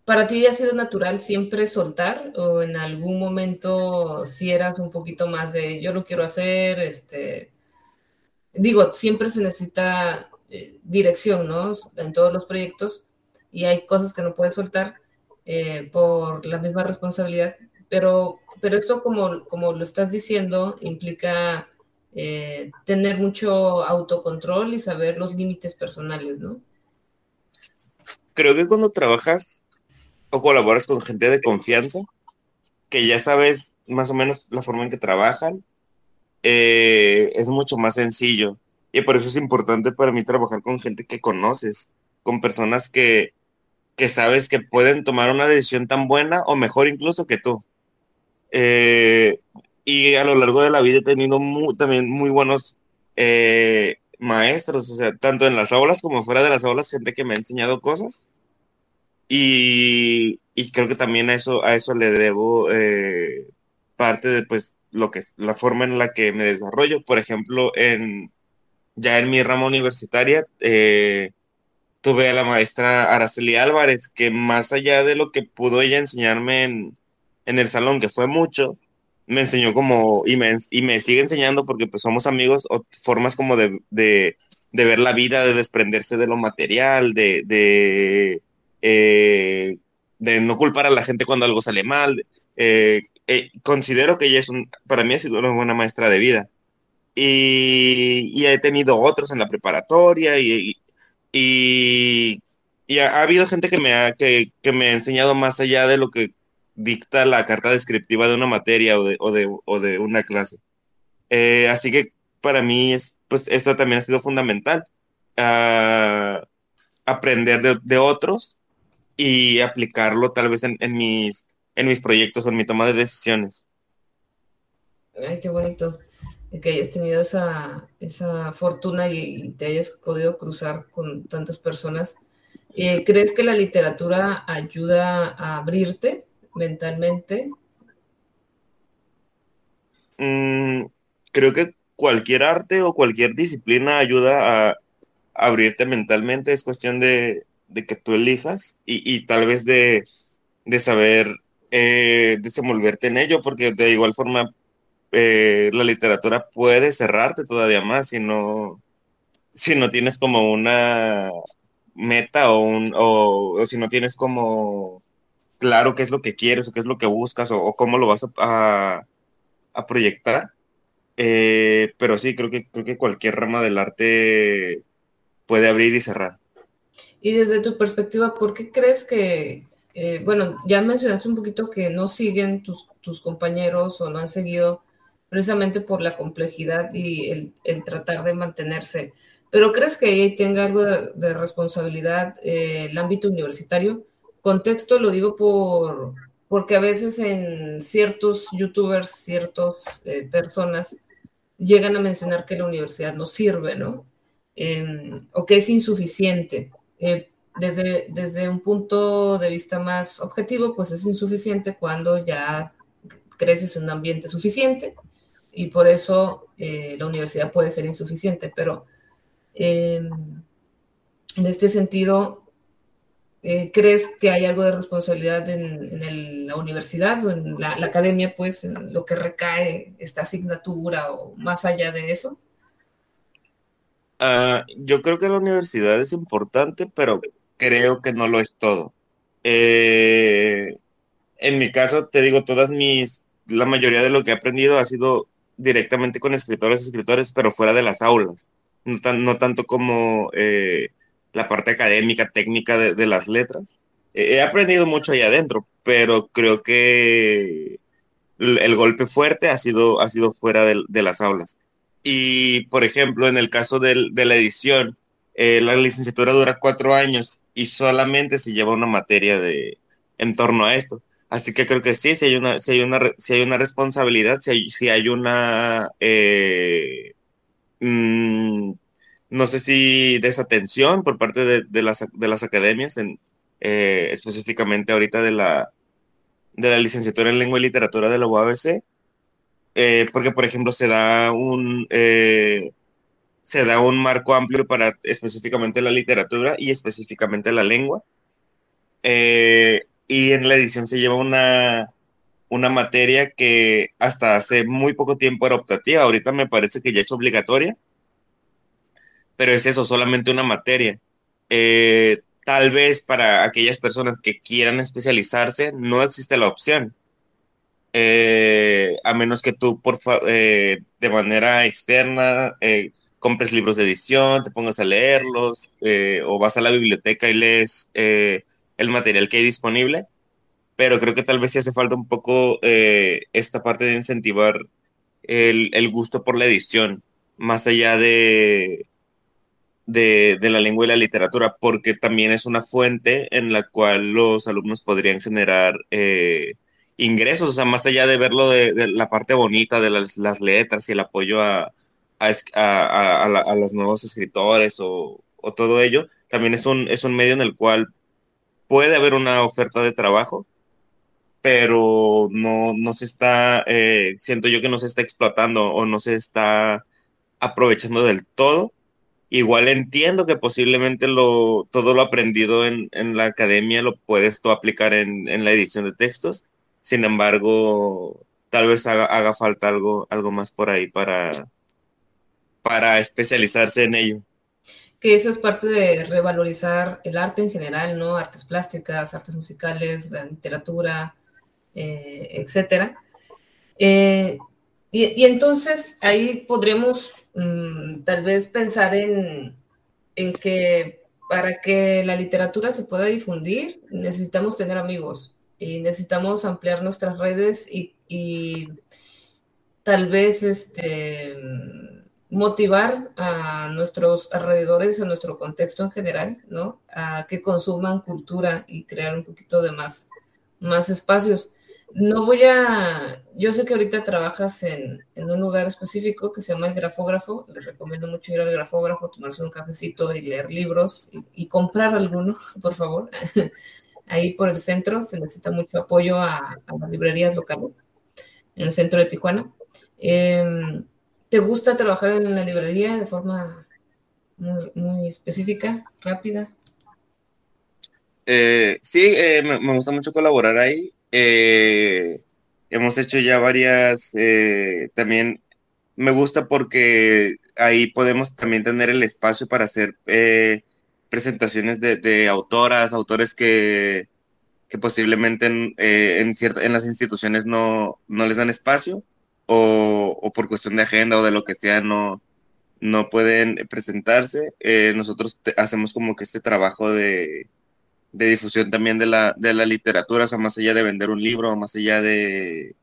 ¿Para ti ha sido natural siempre soltar o en algún momento si eras un poquito más de yo lo quiero hacer, este, digo, siempre se necesita eh, dirección, ¿no? En todos los proyectos y hay cosas que no puedes soltar eh, por la misma responsabilidad, pero, pero esto, como, como lo estás diciendo, implica eh, tener mucho autocontrol y saber los límites personales, ¿no? Creo que cuando trabajas o colaboras con gente de confianza, que ya sabes más o menos la forma en que trabajan, eh, es mucho más sencillo. Y por eso es importante para mí trabajar con gente que conoces, con personas que, que sabes que pueden tomar una decisión tan buena o mejor incluso que tú. Eh, y a lo largo de la vida he tenido también muy buenos eh, maestros, o sea, tanto en las aulas como fuera de las aulas, gente que me ha enseñado cosas. Y, y creo que también a eso, a eso le debo parte de, pues, lo que la forma en la que me desarrollo. Por ejemplo, en, ya en mi rama universitaria, eh, tuve a la maestra Araceli Álvarez, que más allá de lo que pudo ella enseñarme en, en el salón, que fue mucho, me enseñó como, y me, y me sigue enseñando porque pues somos amigos, o formas como de, de, de ver la vida, de desprenderse de lo material, de, de, eh, de no culpar a la gente cuando algo sale mal, eh, eh, considero que ella es un, para mí ha sido una buena maestra de vida. Y, he tenido otros en la preparatoria y, y, ha, habido gente que me, ha, que, me ha enseñado más allá de lo que dicta la carta descriptiva de una materia o de, o de, o de una clase. Eh, así que para mí es, pues esto también ha sido fundamental. Uh, aprender de, de, otros y aplicarlo tal vez en, en mis en mis proyectos o en mi toma de decisiones. Ay, qué bonito que hayas tenido esa, esa fortuna y, te hayas podido cruzar con tantas personas. Eh, ¿Crees que la literatura ayuda a abrirte mentalmente? Mm, creo que cualquier arte o cualquier disciplina ayuda a abrirte mentalmente. Es cuestión de, que tú elijas y, y tal vez de, de saber eh, desenvolverte en ello, porque de igual forma eh, la literatura puede cerrarte todavía más si no, si no tienes como una meta o, un, o, si no tienes como claro qué es lo que quieres o qué es lo que buscas o, cómo lo vas a, a, proyectar. Eh, pero sí, creo que, creo que cualquier rama del arte puede abrir y cerrar. Y desde tu perspectiva, ¿por qué crees que, eh, bueno, ya mencionaste un poquito que no siguen tus, compañeros o no han seguido precisamente por la complejidad y el, tratar de mantenerse. pero ¿crees que ahí tenga algo de, responsabilidad eh, el ámbito universitario? Contexto lo digo por, porque a veces en ciertos youtubers, ciertas eh, personas llegan a mencionar que la universidad no sirve, ¿no? Em, o que es insuficiente. Eh, desde, desde un punto de vista más objetivo, pues es insuficiente cuando ya creces en un ambiente suficiente y por eso la universidad puede ser insuficiente, pero Em, en este sentido, eh, ¿crees que hay algo de responsabilidad en, la universidad o en la, academia, pues, en lo que recae esta asignatura o más allá de eso? Ah, yo creo que la universidad es importante, pero creo que no lo es todo. Eh, en mi caso, te digo, todas mis, la mayoría de lo que he aprendido ha sido directamente con escritores y escritores, pero fuera de las aulas no, tanto como eh, la parte académica, técnica de, las letras. he aprendido mucho ahí adentro, pero creo que el, golpe fuerte ha sido, ha sido fuera de, las aulas. Y, por ejemplo, en el caso de la edición, eh, la licenciatura dura cuatro años y solamente se lleva una materia de, en torno a esto. Así que creo que sí, si hay una, si hay una, si hay una responsabilidad, si hay, si hay una eh, Mm, no sé si desatención por parte de, las, de las, academias, en, eh, específicamente ahorita de la, de la licenciatura en lengua y literatura de la UABC, porque por ejemplo se da un se da un marco amplio para específicamente la literatura y específicamente la lengua. y en la edición se lleva una, una materia que hasta hace muy poco tiempo era optativa, ahorita me parece que ya es obligatoria, pero es eso, solamente una materia. Eh, tal vez para aquellas personas que quieran especializarse no existe la opción. Eh, a menos que tú por eh, de manera externa compres libros de edición, te pongas a leerlos o vas a la biblioteca y lees el material que hay disponible. Pero creo que tal vez sí hace falta un poco eh, esta parte de incentivar el, gusto por la edición, más allá de, de, la lengua y la literatura, porque también es una fuente en la cual los alumnos podrían generar eh, ingresos, o sea, más allá de verlo de, la parte bonita de las, letras y el apoyo a, a, los nuevos escritores o, o, todo ello, también es un, es un medio en el cual puede haber una oferta de trabajo pero no, no se está, eh, siento yo que no se está explotando o no se está aprovechando del todo. Igual entiendo que posiblemente lo, todo lo aprendido en, la academia lo puedes tú aplicar en, la edición de textos. Sin embargo, tal vez haga, falta algo, algo más por ahí para, para especializarse en ello. Que eso es parte de revalorizar el arte en general, ¿no? Artes plásticas, artes musicales, la literatura, eh, etcétera. Eh, y, entonces ahí podremos mm, tal vez pensar en, en, que para que la literatura se pueda difundir necesitamos tener amigos y necesitamos ampliar nuestras redes y, y tal vez este, motivar a nuestros alrededores, a nuestro contexto en general, ¿no? A que consuman cultura y crear un poquito de más, más espacios. No voy a, yo sé que ahorita trabajas en, un lugar específico que se llama el grafógrafo, les recomiendo mucho ir al grafógrafo, tomarse un cafecito y leer libros y, comprar alguno, por favor. Ahí por el centro se necesita mucho apoyo a, las librerías locales, en el centro de Tijuana. Em, ¿Te gusta trabajar en la librería de forma muy, específica, rápida? Eh, sí, eh, me, gusta mucho colaborar ahí. Eh, hemos hecho ya varias, eh, también me gusta porque ahí podemos también tener el espacio para hacer eh, presentaciones de, autoras, autores que, que posiblemente en, en, las instituciones no, no les dan espacio o, por cuestión de agenda o de lo que sea no, no pueden presentarse. nosotros hacemos como que este trabajo de de difusión también de la, de la literatura, o sea, más allá de vender un libro, más allá de,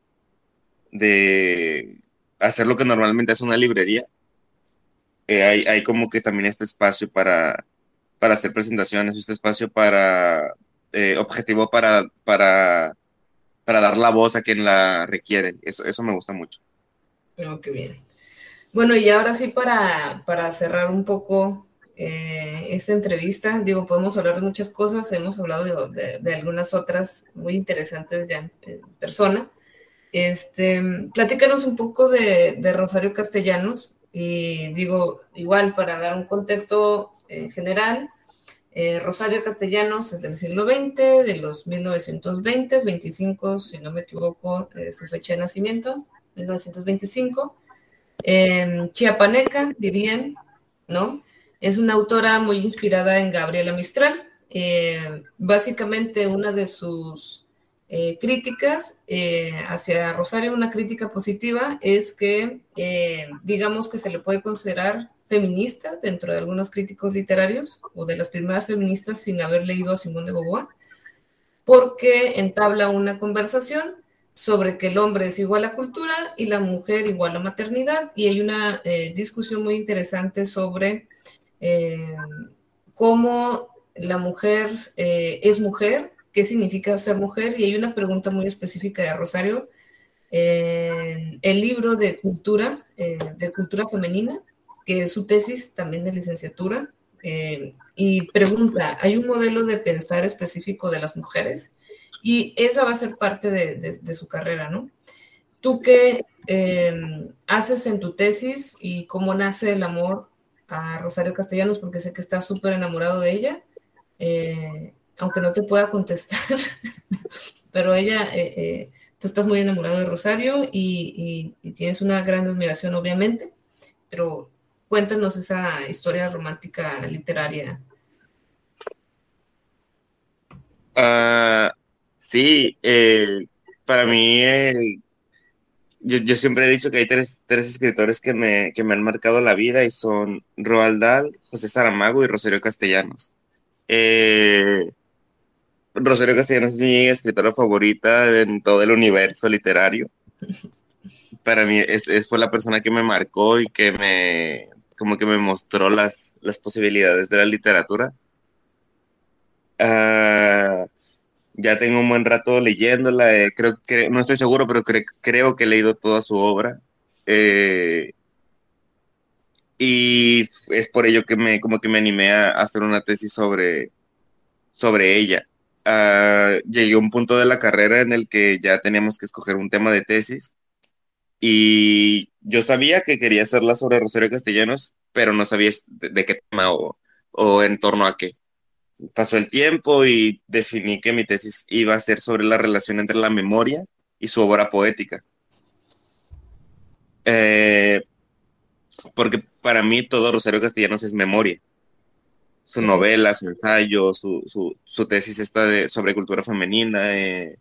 de hacer lo que normalmente hace una librería. eh, hay, hay, como que también este espacio para, para hacer presentaciones, este espacio para, eh, objetivo para, para, para dar la voz a quien la requiere. Eso, eso me gusta mucho. Oh, qué bien. Bueno, y ahora sí para, para cerrar un poco eh, esta entrevista, digo, podemos hablar de muchas cosas, hemos hablado de, de, algunas otras muy interesantes ya en persona. Este, platícanos un poco de, de, Rosario Castellanos y digo, igual para dar un contexto eh, general, eh, Rosario Castellanos es del siglo XX, de los 1920, 25, si no me equivoco, eh, su fecha de nacimiento, 1925. Em, chiapaneca, dirían, ¿no? Es una autora muy inspirada en Gabriela Mistral. básicamente una de sus eh, críticas eh, hacia Rosario, una crítica positiva es que eh, digamos que se le puede considerar feminista dentro de algunos críticos literarios o de las primeras feministas sin haber leído a Simón de Beauvoir, porque entabla una conversación sobre que el hombre es igual a cultura y la mujer igual a maternidad y hay una discusión muy interesante sobre cómo la mujer es mujer qué significa ser mujer y hay una pregunta muy específica de Rosario. el libro de cultura, eh, de cultura femenina, su tesis también de licenciatura, eh, y pregunta, ¿hay un modelo de pensar específico de las mujeres? Y esa va a ser parte de, su carrera, ¿no? ¿Tú qué eh, haces en tu tesis y cómo nace el amor a Rosario Castellanos? Porque sé que estás súper enamorado de ella aunque no te pueda contestar, pero ella, eh, eh, tú estás muy enamorado de Rosario y, tienes una gran admiración, obviamente, pero cuéntanos esa historia romántica literaria. Uh, sí, eh, para mí, yo, siempre he dicho que hay tres, escritores que me, que me, han marcado la vida y son Roald Dahl, José Saramago y Rosario Castellanos. Eh, Rosario Castellanos es mi escritora favorita en todo el universo literario. Para mí es, fue la persona que me marcó y que me, como que me mostró las, las posibilidades de la literatura. Uh, ya tengo un buen rato leyéndola, eh, creo que, no estoy seguro, pero creo que he leído toda su obra. Eh, y es por ello que me, como que me animé a hacer una tesis sobre, sobre ella. Uh, llegué a un punto de la carrera en el que ya teníamos que escoger un tema de tesis y yo sabía que quería hacerla sobre Rosario Castellanos, pero no sabía de, qué tema o, o, en torno a qué. Pasó el tiempo y definí que mi tesis iba a ser sobre la relación entre la memoria y su obra poética. Eh, porque para mí todo Rosario Castellanos es memoria su novela, su ensayo, su, su, su tesis esta de, sobre cultura femenina. Eh,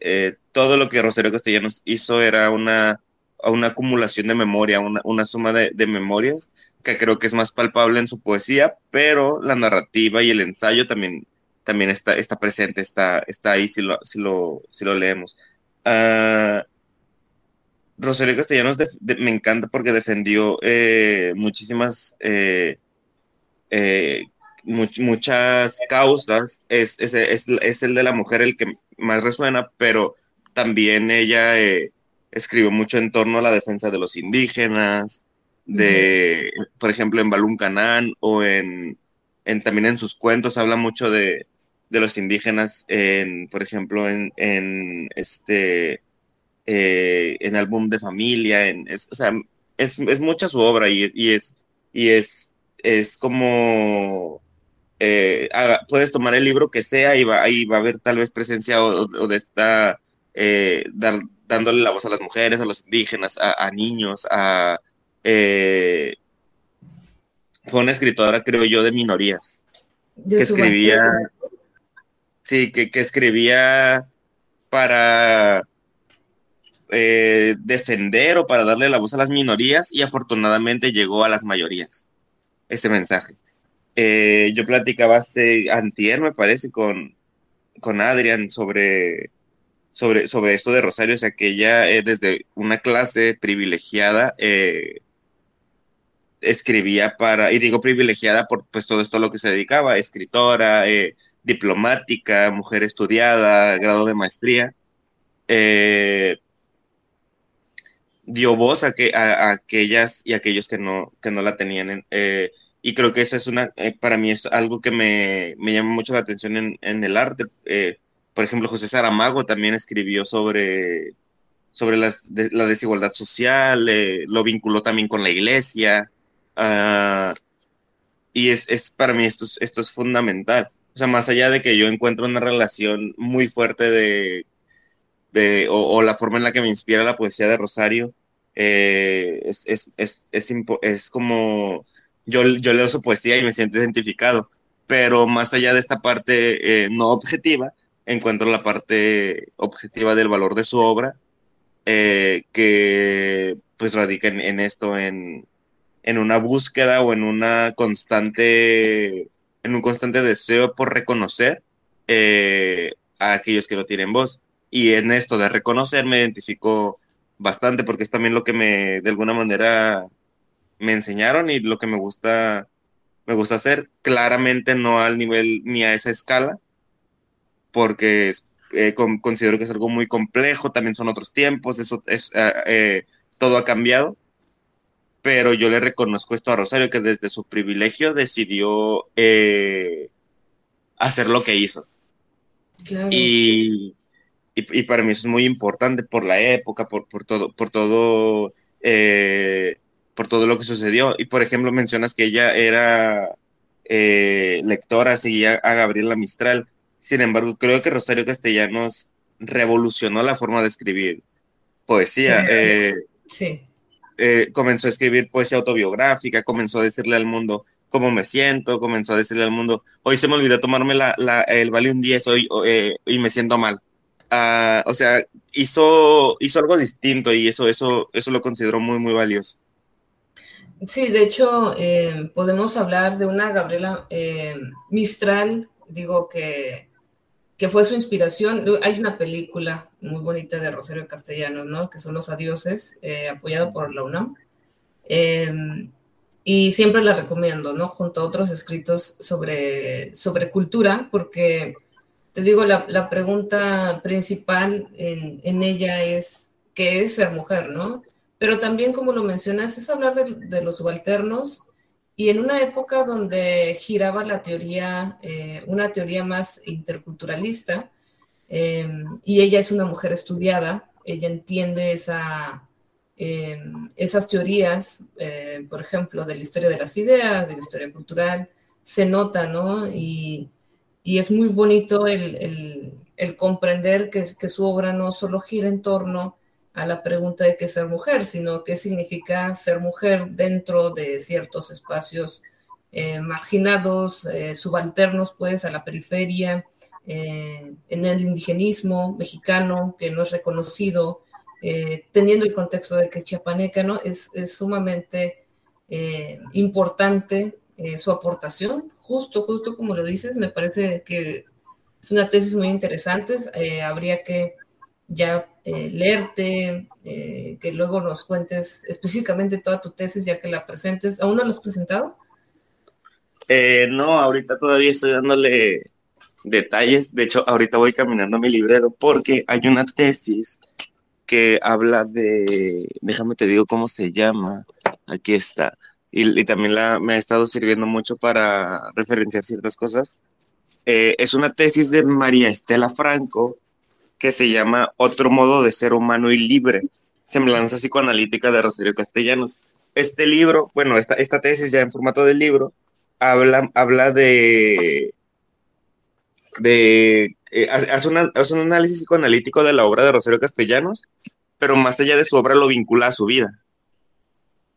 eh, todo lo que Rosario Castellanos hizo era una, una acumulación de memoria, una, una suma de, memorias que creo que es más palpable en su poesía, pero la narrativa y el ensayo también, también está, está presente, está, está ahí si lo, si lo, si lo leemos. Uh, Rosario Castellanos me encanta porque defendió eh, muchísimas eh, muchas causas, es, es, es, el de la mujer el que más resuena, pero también ella eh, escribió mucho en torno a la defensa de los indígenas, de, por ejemplo, en Balún Canán o en, en, también en sus cuentos habla mucho de, de los indígenas, en, por ejemplo, en, en este, eh, en álbum de familia, en, es, o sea, es, es mucha su obra y, y es, y es es como eh, puedes tomar el libro que sea y va, ahí va a haber tal vez presencia o, de esta eh, dándole la voz a las mujeres, a los indígenas, a, niños, a eh, fue una escritora, creo yo, de minorías. que escribía. Sí, que, que, escribía para defender o para darle la voz a las minorías y afortunadamente llegó a las mayorías ese mensaje. Eh, yo platicaba hace antier, me parece, con, con Adrián sobre, sobre, sobre esto de Rosario, o sea, que ella eh, desde una clase privilegiada eh, escribía para, y digo privilegiada por pues todo esto a lo que se dedicaba, escritora, eh, diplomática, mujer estudiada, grado de maestría, dio voz a, que, a, aquellas y aquellos que no, que no la tenían. Eh, y creo que eso es una, para mí es algo que me, me llama mucho la atención en, en el arte. por ejemplo, José Saramago también escribió sobre sobre las, la desigualdad social, lo vinculó también con la iglesia. Ah, y es, es, para mí esto, esto es fundamental. O sea, más allá de que yo encuentro una relación muy fuerte de, de o, la forma en la que me inspira la poesía de Rosario, eh, es, es, es, es, como, yo, yo leo su poesía y me siento identificado, pero más allá de esta parte eh, no objetiva, encuentro la parte objetiva del valor de su obra eh, que pues radica en, esto, en, una búsqueda o en una constante, en un constante deseo por reconocer eh, a aquellos que no tienen voz. Y en esto de reconocer me identifico bastante porque es también lo que me, de alguna manera, me enseñaron y lo que me gusta, me gusta hacer. Claramente no al nivel ni a esa escala, porque eh, considero que es algo muy complejo, también son otros tiempos, eso es, eh, eh, todo ha cambiado, pero yo le reconozco esto a Rosario, que desde su privilegio decidió hacer lo que hizo. Y, y, para mí eso es muy importante por la época, por, por todo, por todo, por todo lo que sucedió. Y por ejemplo, mencionas que ella era lectora, seguía a Gabriela Mistral sin embargo, creo que Rosario Castellanos revolucionó la forma de escribir poesía. sí. Eh, eh, comenzó a escribir poesía autobiográfica, comenzó a decirle al mundo cómo me siento, comenzó a decirle al mundo, hoy se me olvidó tomarme la, el Valium 10 hoy, eh, y me siento mal. Ah, o sea, hizo, hizo algo distinto y eso, eso, eso lo considero muy, muy valioso. Sí, de hecho, podemos hablar de una Gabriela Mistral, digo que que fue su inspiración. Hay una película muy bonita de Rosario Castellanos, ¿no? Que son Los Adioses, eh, apoyado por la UNAM. Em, y siempre la recomiendo, ¿no? Junto a otros escritos sobre, sobre cultura, porque te digo, la, la pregunta principal en, en, ella es qué es ser mujer, ¿no? Pero también, como lo mencionas, es hablar de, los subalternos y en una época donde giraba la teoría, eh, una teoría más interculturalista, em, y ella es una mujer estudiada, ella entiende esa, em, esas teorías, eh, por ejemplo, de la historia de las ideas, de la historia cultural, se nota, ¿no? Y, y es muy bonito el, el, el comprender que, que, su obra no solo gira en torno a la pregunta de qué ser mujer, sino qué significa ser mujer dentro de ciertos espacios eh, marginados, eh, subalternos, pues, a la periferia, eh, en el indigenismo mexicano, que no es reconocido, teniendo el contexto de que es chiapaneca, ¿no? Es sumamente importante su aportación, justo, justo como lo dices, me parece que es una tesis muy interesante, habría que ya eh, leerte, eh, que luego nos cuentes específicamente toda tu tesis ya que la presentes. ¿Aún no lo has presentado? Eh, no, ahorita todavía estoy dándole detalles. De hecho, ahorita voy caminando a mi librero porque hay una tesis que habla de, déjame te digo cómo se llama, aquí está, y, también me ha estado sirviendo mucho para referenciar ciertas cosas. es una tesis de María Estela Franco, que se llama Otro modo de ser humano y libre, semblanza psicoanalítica de Rosario Castellanos. Este libro, bueno, esta, esta tesis ya en formato de libro, habla, habla de, de eh, hace, un análisis psicoanalítico de la obra de Rosario Castellanos, pero más allá de su obra lo vincula a su vida.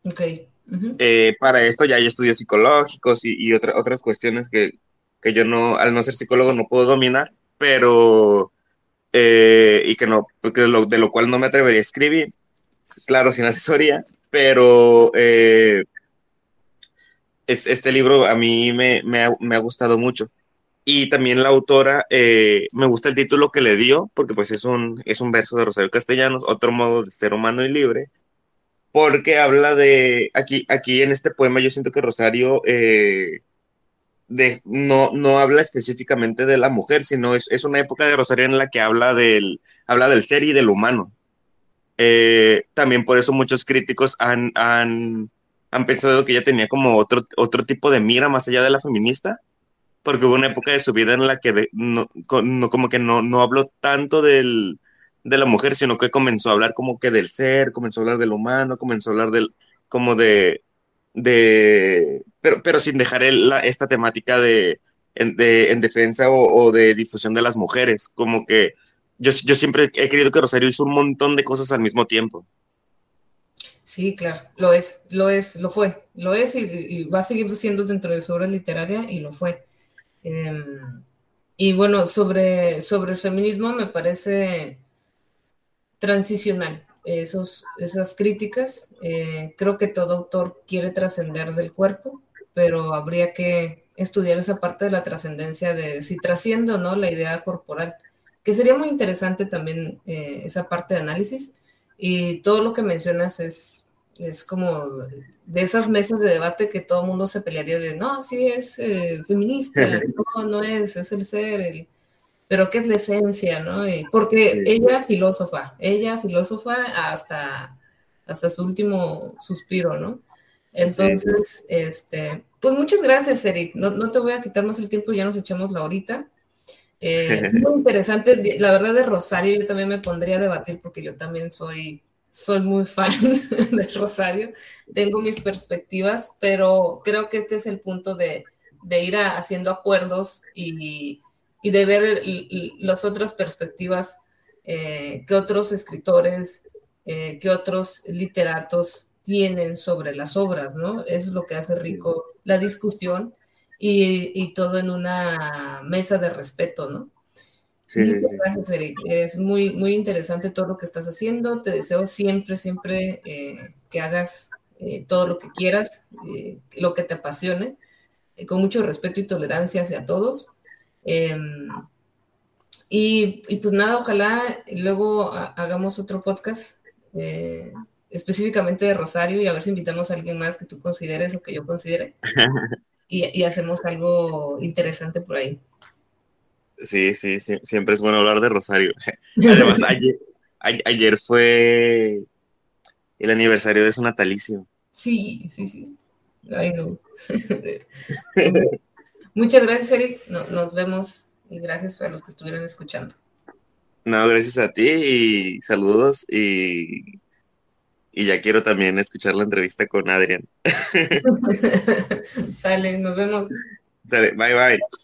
Ok. Eh, para esto ya hay estudios psicológicos y, y otras cuestiones que, que, yo no, al no ser psicólogo, no puedo dominar, pero eh, y que no, de lo, de lo, cual no me atrevería a escribir, claro, sin asesoría, pero eh, es, este libro a mí me, me, ha, me, ha, gustado mucho. Y también la autora, eh, me gusta el título que le dio, porque pues es un, es un verso de Rosario Castellanos, otro modo de ser humano y libre. porque habla de, aquí, aquí en este poema yo siento que Rosario eh, de, no, no habla específicamente de la mujer, sino es, es, una época de Rosario en la que habla del, habla del ser y del humano. Eh, también por eso muchos críticos han, han, han, pensado que ella tenía como otro, otro tipo de mira más allá de la feminista, porque hubo una época de su vida en la que no, no, como que no, no habló tanto del, de la mujer, sino que comenzó a hablar como que del ser, comenzó a hablar del humano, comenzó a hablar del, como de, de, pero, pero sin dejar esta temática de en, de, en defensa o, de difusión de las mujeres, como que yo, yo siempre he querido que Rosario hizo un montón de cosas al mismo tiempo. Sí, claro, lo es, lo es, lo fue, lo es y, va a seguir siendo dentro de su obra literaria y lo fue. Eh, y bueno, sobre, sobre el feminismo me parece transicional esos, esas críticas. Eh, creo que todo autor quiere trascender del cuerpo, pero habría que estudiar esa parte de la trascendencia de si trasciende o no la idea corporal, que sería muy interesante también eh, esa parte de análisis. Y todo lo que mencionas es, es como de esas mesas de debate que todo el mundo se pelearía de, no, sí es eh, feminista, no, no es, es el ser, el, pero qué es la esencia, ¿no? porque ella filósofa, ella filósofa hasta, hasta su último suspiro, ¿no? Entonces, este, pues muchas gracias, Eric. No, no, te voy a quitar más el tiempo, ya nos echamos la horita. Eh, muy interesante. La verdad de Rosario, yo también me pondría a debatir porque yo también soy, soy muy fan de Rosario. Tengo mis perspectivas, pero creo que este es el punto de, de ir a, haciendo acuerdos y, y de ver las otras perspectivas eh, que otros escritores, eh, que otros literatos tienen sobre las obras, ¿no? Eso es lo que hace rico la discusión y, y todo en una mesa de respeto, ¿no? Sí, sí. gracias, Eric. Es muy, muy interesante todo lo que estás haciendo. Te deseo siempre, siempre eh, que hagas eh, todo lo que quieras, eh, lo que te apasione, eh, con mucho respeto y tolerancia hacia todos. Eh, y, y, pues nada, ojalá luego hagamos otro podcast eh, específicamente de Rosario y a ver si invitamos a alguien más que tú consideres o que yo considere y, y hacemos algo interesante por ahí. Sí, sí, sí, siempre es bueno hablar de Rosario. Además, ayer, ayer fue el aniversario de su natalicio. Sí, sí, sí. Ay, no. Muchas gracias, Eric. No, nos vemos y gracias a los que estuvieron escuchando. No, gracias a ti y saludos y, y ya quiero también escuchar la entrevista con Adrián. Sale, nos vemos. Sale, bye bye.